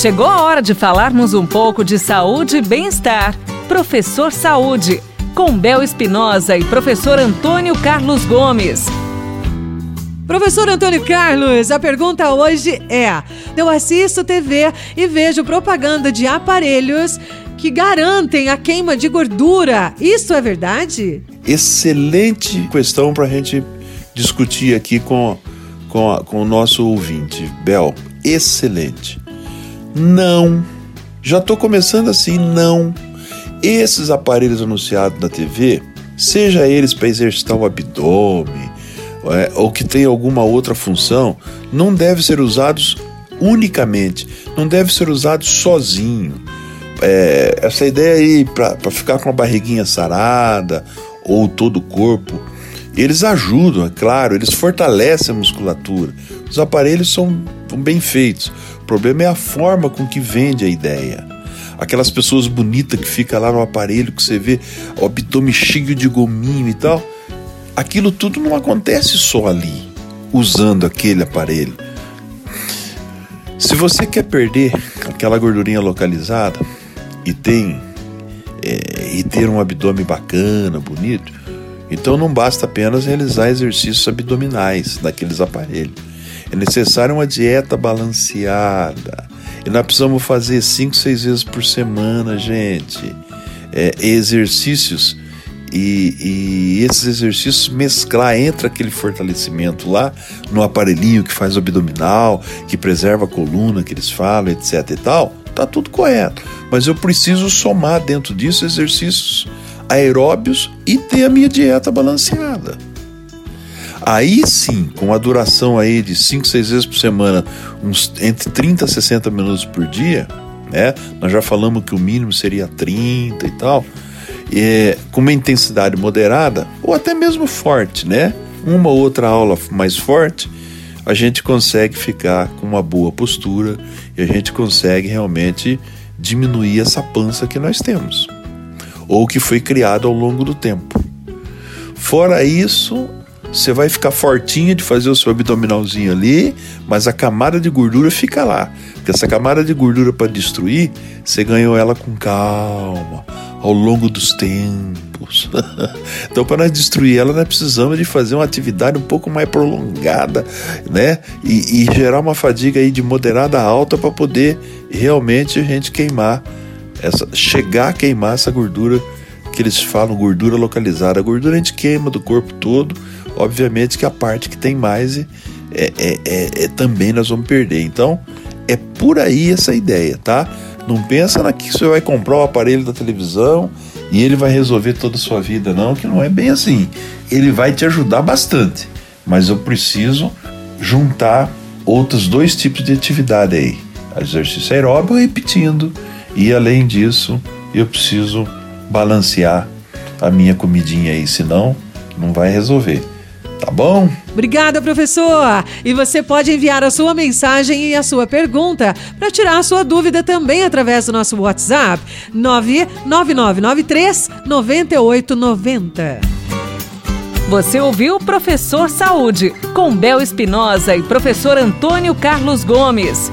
Chegou a hora de falarmos um pouco de saúde e bem-estar. Professor Saúde, com Bel Espinosa e professor Antônio Carlos Gomes. Professor Antônio Carlos, a pergunta hoje é: eu assisto TV e vejo propaganda de aparelhos que garantem a queima de gordura. Isso é verdade? Excelente questão para a gente discutir aqui com, com, a, com o nosso ouvinte. Bel, excelente. Não. Já estou começando assim, não. Esses aparelhos anunciados na TV, seja eles para exercitar o abdômen é, ou que tem alguma outra função, não devem ser usados unicamente, não deve ser usado sozinho. É, essa ideia aí para ficar com a barriguinha sarada ou todo o corpo, eles ajudam, é claro, eles fortalecem a musculatura. Os aparelhos são bem feitos. Problema é a forma com que vende a ideia. Aquelas pessoas bonitas que fica lá no aparelho, que você vê o abdômen cheio de gominho e tal. Aquilo tudo não acontece só ali, usando aquele aparelho. Se você quer perder aquela gordurinha localizada e tem é, e ter um abdômen bacana, bonito, então não basta apenas realizar exercícios abdominais naqueles aparelhos. É necessário uma dieta balanceada. E nós precisamos fazer 5, 6 vezes por semana, gente. É, exercícios e, e, esses exercícios mesclar entre aquele fortalecimento lá no aparelhinho que faz o abdominal, que preserva a coluna, que eles falam, etc e tal, tá tudo correto. Mas eu preciso somar dentro disso exercícios aeróbios e ter a minha dieta balanceada. Aí sim, com a duração aí de 5, 6 vezes por semana, uns entre 30 a 60 minutos por dia, né? Nós já falamos que o mínimo seria 30 e tal. É, com uma intensidade moderada ou até mesmo forte, né? Uma ou outra aula mais forte, a gente consegue ficar com uma boa postura e a gente consegue realmente diminuir essa pança que nós temos ou que foi criado ao longo do tempo. Fora isso, você vai ficar fortinho de fazer o seu abdominalzinho ali, mas a camada de gordura fica lá. Porque essa camada de gordura para destruir, você ganhou ela com calma, ao longo dos tempos. então, para nós destruir ela, nós precisamos de fazer uma atividade um pouco mais prolongada, né? E, e gerar uma fadiga aí de moderada a alta para poder realmente a gente queimar essa, chegar a queimar essa gordura que eles falam gordura localizada. A gordura a gente queima do corpo todo, obviamente que a parte que tem mais é, é, é, é também nós vamos perder. Então é por aí essa ideia, tá? Não pensa na que você vai comprar o aparelho da televisão e ele vai resolver toda a sua vida, não, que não é bem assim. Ele vai te ajudar bastante, mas eu preciso juntar outros dois tipos de atividade aí: exercício aeróbico repetindo e além disso, eu preciso balancear a minha comidinha aí, senão não vai resolver. Tá bom? Obrigada, professor! E você pode enviar a sua mensagem e a sua pergunta para tirar a sua dúvida também através do nosso WhatsApp 99993 9890. Você ouviu Professor Saúde, com Bel Espinosa e professor Antônio Carlos Gomes.